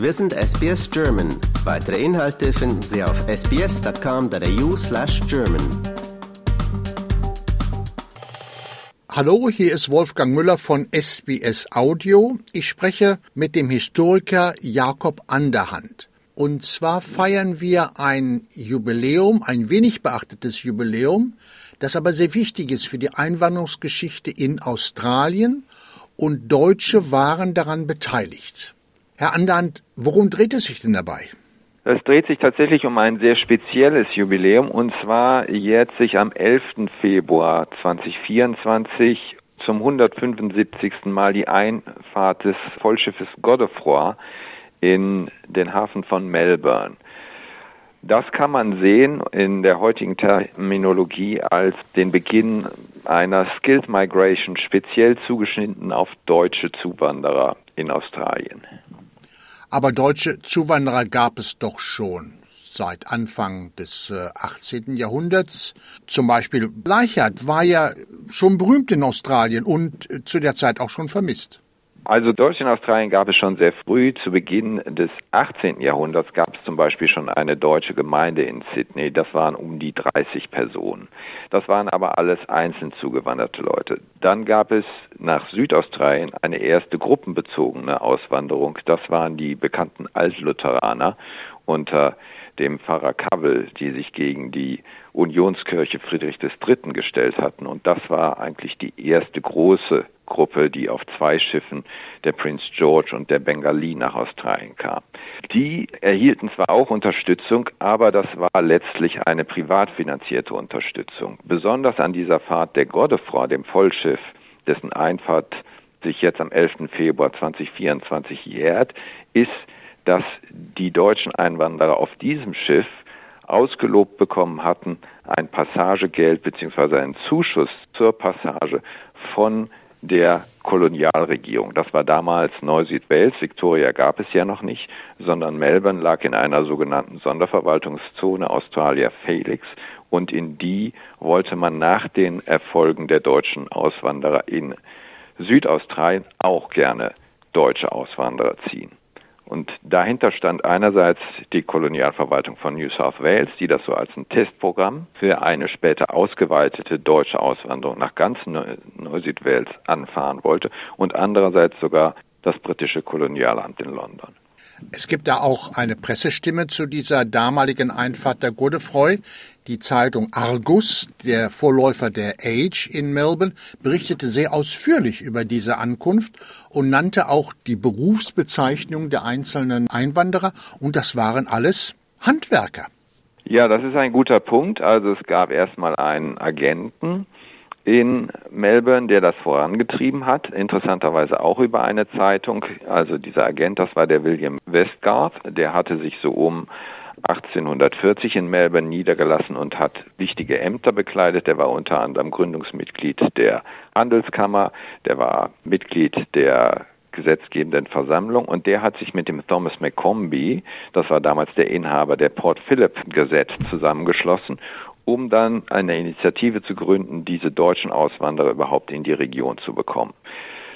Wir sind SBS German. Weitere Inhalte finden Sie auf sbs.com.au slash German. Hallo, hier ist Wolfgang Müller von SBS Audio. Ich spreche mit dem Historiker Jakob Anderhand. Und zwar feiern wir ein Jubiläum, ein wenig beachtetes Jubiläum, das aber sehr wichtig ist für die Einwanderungsgeschichte in Australien und Deutsche waren daran beteiligt. Herr Anderhand, worum dreht es sich denn dabei? Es dreht sich tatsächlich um ein sehr spezielles Jubiläum und zwar jährt sich am 11. Februar 2024 zum 175. Mal die Einfahrt des Vollschiffes Godefroy in den Hafen von Melbourne. Das kann man sehen in der heutigen Terminologie als den Beginn einer Skilled Migration, speziell zugeschnitten auf deutsche Zuwanderer in Australien. Aber deutsche Zuwanderer gab es doch schon seit Anfang des 18. Äh, Jahrhunderts. Zum Beispiel Bleichert war ja schon berühmt in Australien und äh, zu der Zeit auch schon vermisst. Also Deutsche in Australien gab es schon sehr früh. Zu Beginn des 18. Jahrhunderts gab es zum Beispiel schon eine deutsche Gemeinde in Sydney. Das waren um die 30 Personen. Das waren aber alles einzeln zugewanderte Leute. Dann gab es nach Südaustralien eine erste gruppenbezogene Auswanderung. Das waren die bekannten Altlutheraner unter dem Pfarrer Kavel, die sich gegen die Unionskirche Friedrich III. gestellt hatten. Und das war eigentlich die erste große Gruppe, die auf zwei Schiffen, der Prince George und der Bengali, nach Australien kam. Die erhielten zwar auch Unterstützung, aber das war letztlich eine privat finanzierte Unterstützung. Besonders an dieser Fahrt der Godefroy, dem Vollschiff, dessen Einfahrt sich jetzt am 11. Februar 2024 jährt, ist, dass die deutschen Einwanderer auf diesem Schiff ausgelobt bekommen hatten, ein Passagegeld bzw. einen Zuschuss zur Passage von der Kolonialregierung. Das war damals Neu-Südwales. Victoria gab es ja noch nicht, sondern Melbourne lag in einer sogenannten Sonderverwaltungszone Australia Felix und in die wollte man nach den Erfolgen der deutschen Auswanderer in Südaustralien auch gerne deutsche Auswanderer ziehen. Und dahinter stand einerseits die Kolonialverwaltung von New South Wales, die das so als ein Testprogramm für eine später ausgeweitete deutsche Auswanderung nach ganz Neu-Südwales anfahren wollte und andererseits sogar das britische Kolonialamt in London. Es gibt da auch eine Pressestimme zu dieser damaligen Einfahrt der Godefroy. Die Zeitung Argus, der Vorläufer der Age in Melbourne, berichtete sehr ausführlich über diese Ankunft und nannte auch die Berufsbezeichnung der einzelnen Einwanderer und das waren alles Handwerker. Ja, das ist ein guter Punkt. Also es gab erstmal einen Agenten, in Melbourne, der das vorangetrieben hat, interessanterweise auch über eine Zeitung. Also dieser Agent, das war der William Westgarth, der hatte sich so um 1840 in Melbourne niedergelassen und hat wichtige Ämter bekleidet. Der war unter anderem Gründungsmitglied der Handelskammer, der war Mitglied der gesetzgebenden Versammlung und der hat sich mit dem Thomas McCombie, das war damals der Inhaber der Port Phillip Gesetz, zusammengeschlossen um dann eine Initiative zu gründen, diese deutschen Auswanderer überhaupt in die Region zu bekommen.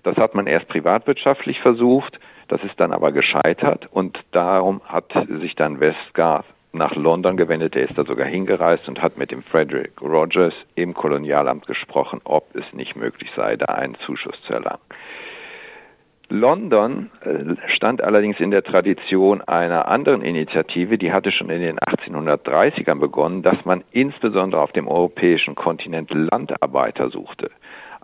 Das hat man erst privatwirtschaftlich versucht, das ist dann aber gescheitert und darum hat sich dann Westgarth nach London gewendet. Er ist da sogar hingereist und hat mit dem Frederick Rogers im Kolonialamt gesprochen, ob es nicht möglich sei, da einen Zuschuss zu erlangen. London äh, stand allerdings in der Tradition einer anderen Initiative, die hatte schon in den 1830ern begonnen, dass man insbesondere auf dem europäischen Kontinent Landarbeiter suchte.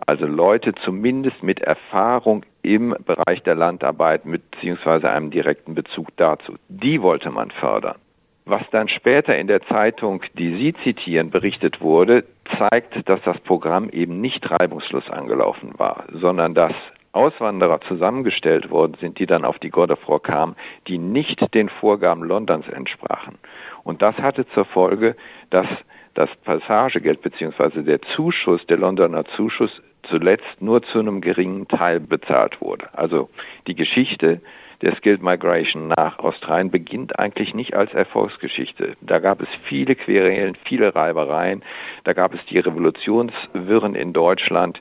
Also Leute zumindest mit Erfahrung im Bereich der Landarbeit beziehungsweise einem direkten Bezug dazu. Die wollte man fördern. Was dann später in der Zeitung, die Sie zitieren, berichtet wurde, zeigt, dass das Programm eben nicht reibungslos angelaufen war, sondern dass Auswanderer zusammengestellt worden sind, die dann auf die Godefroy kamen, die nicht den Vorgaben Londons entsprachen. Und das hatte zur Folge, dass das Passagegeld bzw. der Zuschuss, der Londoner Zuschuss zuletzt nur zu einem geringen Teil bezahlt wurde. Also die Geschichte der Skilled Migration nach Australien beginnt eigentlich nicht als Erfolgsgeschichte. Da gab es viele Querelen, viele Reibereien, da gab es die Revolutionswirren in Deutschland,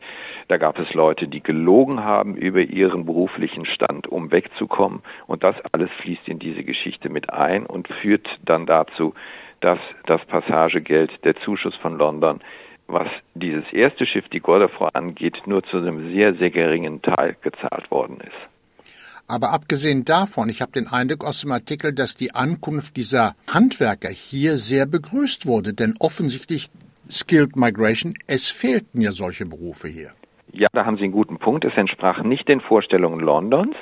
da gab es Leute, die gelogen haben über ihren beruflichen Stand, um wegzukommen und das alles fließt in diese Geschichte mit ein und führt dann dazu, dass das Passagegeld, der Zuschuss von London, was dieses erste Schiff, die Godefroy angeht, nur zu einem sehr, sehr geringen Teil gezahlt worden ist. Aber abgesehen davon, ich habe den Eindruck aus dem Artikel, dass die Ankunft dieser Handwerker hier sehr begrüßt wurde, denn offensichtlich Skilled Migration, es fehlten ja solche Berufe hier. Ja, da haben Sie einen guten Punkt. Es entsprach nicht den Vorstellungen Londons.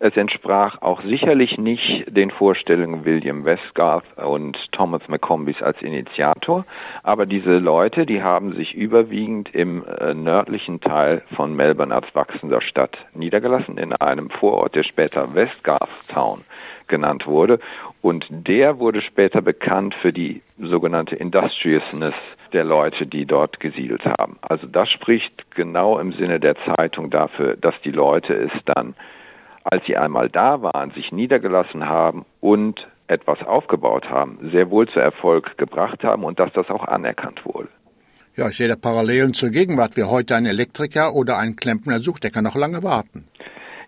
Es entsprach auch sicherlich nicht den Vorstellungen William Westgarth und Thomas McCombis als Initiator. Aber diese Leute, die haben sich überwiegend im äh, nördlichen Teil von Melbourne als wachsender Stadt niedergelassen, in einem Vorort, der später Westgarth Town genannt wurde. Und der wurde später bekannt für die sogenannte Industriousness der Leute, die dort gesiedelt haben. Also das spricht genau im Sinne der Zeitung dafür, dass die Leute es dann, als sie einmal da waren, sich niedergelassen haben und etwas aufgebaut haben, sehr wohl zu Erfolg gebracht haben und dass das auch anerkannt wurde. Ja, ich sehe da Parallelen zur Gegenwart. Wie heute ein Elektriker oder ein Klempner sucht, der kann noch lange warten.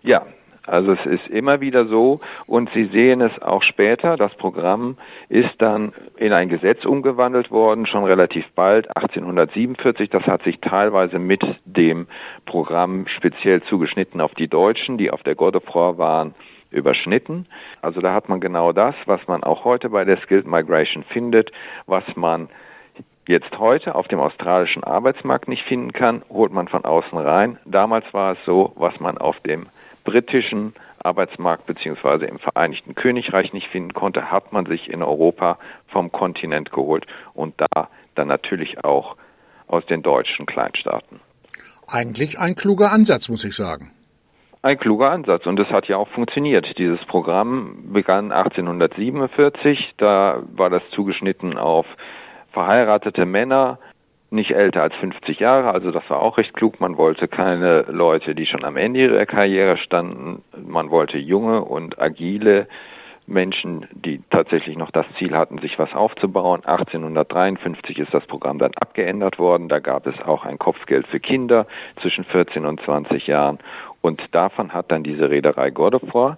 Ja, also es ist immer wieder so und Sie sehen es auch später. Das Programm ist dann in ein Gesetz umgewandelt worden, schon relativ bald, 1847. Das hat sich teilweise mit dem Programm speziell zugeschnitten auf die Deutschen, die auf der Godefroy waren, überschnitten. Also da hat man genau das, was man auch heute bei der Skilled Migration findet, was man jetzt heute auf dem australischen Arbeitsmarkt nicht finden kann, holt man von außen rein. Damals war es so, was man auf dem britischen Arbeitsmarkt beziehungsweise im Vereinigten Königreich nicht finden konnte, hat man sich in Europa vom Kontinent geholt und da dann natürlich auch aus den deutschen Kleinstaaten. Eigentlich ein kluger Ansatz, muss ich sagen. Ein kluger Ansatz und es hat ja auch funktioniert. Dieses Programm begann 1847, da war das zugeschnitten auf verheiratete Männer, nicht älter als 50 Jahre, also das war auch recht klug. Man wollte keine Leute, die schon am Ende ihrer Karriere standen. Man wollte junge und agile Menschen, die tatsächlich noch das Ziel hatten, sich was aufzubauen. 1853 ist das Programm dann abgeändert worden. Da gab es auch ein Kopfgeld für Kinder zwischen 14 und 20 Jahren. Und davon hat dann diese Reederei Godefroy,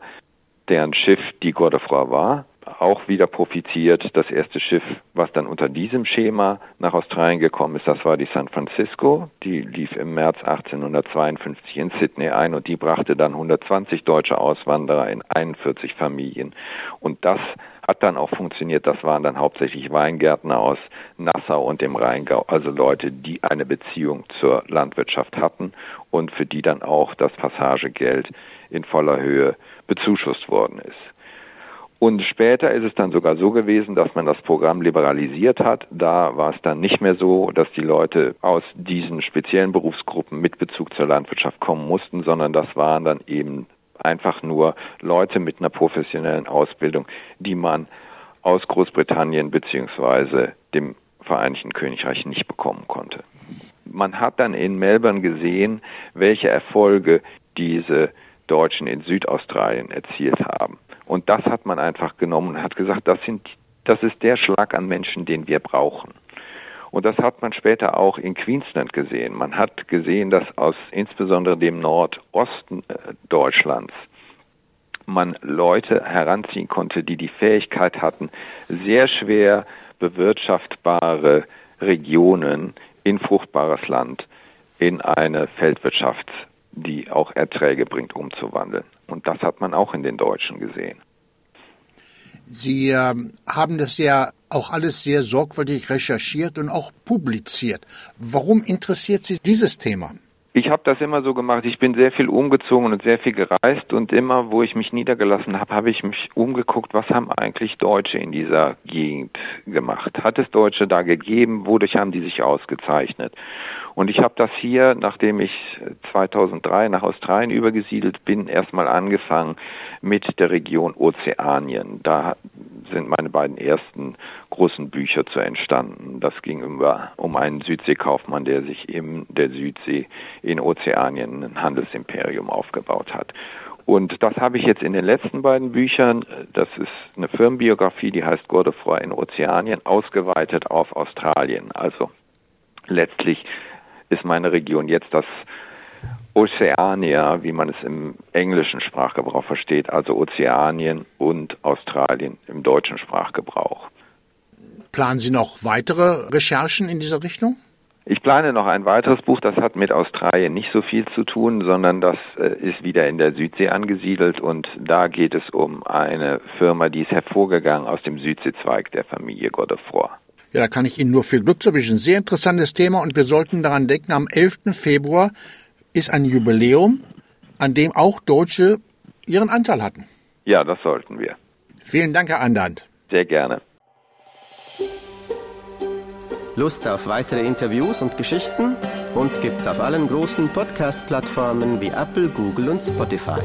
deren Schiff die Godefroy war, auch wieder profitiert. Das erste Schiff, was dann unter diesem Schema nach Australien gekommen ist, das war die San Francisco. Die lief im März 1852 in Sydney ein und die brachte dann 120 deutsche Auswanderer in 41 Familien. Und das hat dann auch funktioniert. Das waren dann hauptsächlich Weingärtner aus Nassau und dem Rheingau, also Leute, die eine Beziehung zur Landwirtschaft hatten und für die dann auch das Passagegeld in voller Höhe bezuschusst worden ist. Und später ist es dann sogar so gewesen, dass man das Programm liberalisiert hat. Da war es dann nicht mehr so, dass die Leute aus diesen speziellen Berufsgruppen mit Bezug zur Landwirtschaft kommen mussten, sondern das waren dann eben einfach nur Leute mit einer professionellen Ausbildung, die man aus Großbritannien beziehungsweise dem Vereinigten Königreich nicht bekommen konnte. Man hat dann in Melbourne gesehen, welche Erfolge diese Deutschen in Südaustralien erzielt haben. Und das hat man einfach genommen und hat gesagt, das sind, das ist der Schlag an Menschen, den wir brauchen. Und das hat man später auch in Queensland gesehen. Man hat gesehen, dass aus insbesondere dem Nordosten äh, Deutschlands man Leute heranziehen konnte, die die Fähigkeit hatten, sehr schwer bewirtschaftbare Regionen in fruchtbares Land in eine Feldwirtschaft, die auch Erträge bringt, umzuwandeln. Und das hat man auch in den Deutschen gesehen. Sie äh, haben das ja auch alles sehr sorgfältig recherchiert und auch publiziert. Warum interessiert Sie dieses Thema? Ich habe das immer so gemacht. Ich bin sehr viel umgezogen und sehr viel gereist und immer, wo ich mich niedergelassen habe, habe ich mich umgeguckt, was haben eigentlich Deutsche in dieser Gegend gemacht? Hat es Deutsche da gegeben? Wodurch haben die sich ausgezeichnet? Und ich habe das hier, nachdem ich 2003 nach Australien übergesiedelt bin, erstmal angefangen mit der Region Ozeanien. Da sind meine beiden ersten großen Bücher zu entstanden. Das ging über, um einen Südseekaufmann, der sich in der Südsee in Ozeanien ein Handelsimperium aufgebaut hat. Und das habe ich jetzt in den letzten beiden Büchern, das ist eine Firmenbiografie, die heißt Godefroy in Ozeanien, ausgeweitet auf Australien. Also letztlich ist meine Region jetzt das Oceania, wie man es im englischen Sprachgebrauch versteht, also Ozeanien und Australien im deutschen Sprachgebrauch. Planen Sie noch weitere Recherchen in dieser Richtung? Ich plane noch ein weiteres Buch, das hat mit Australien nicht so viel zu tun, sondern das äh, ist wieder in der Südsee angesiedelt und da geht es um eine Firma, die ist hervorgegangen aus dem Südseezweig der Familie Godefroy. Ja, da kann ich Ihnen nur viel Glück zu wünschen. Sehr interessantes Thema und wir sollten daran denken, am 11. Februar ist ein Jubiläum, an dem auch Deutsche ihren Anteil hatten. Ja, das sollten wir. Vielen Dank, Herr Andand. Sehr gerne. Lust auf weitere Interviews und Geschichten? Uns gibt's auf allen großen Podcast-Plattformen wie Apple, Google und Spotify.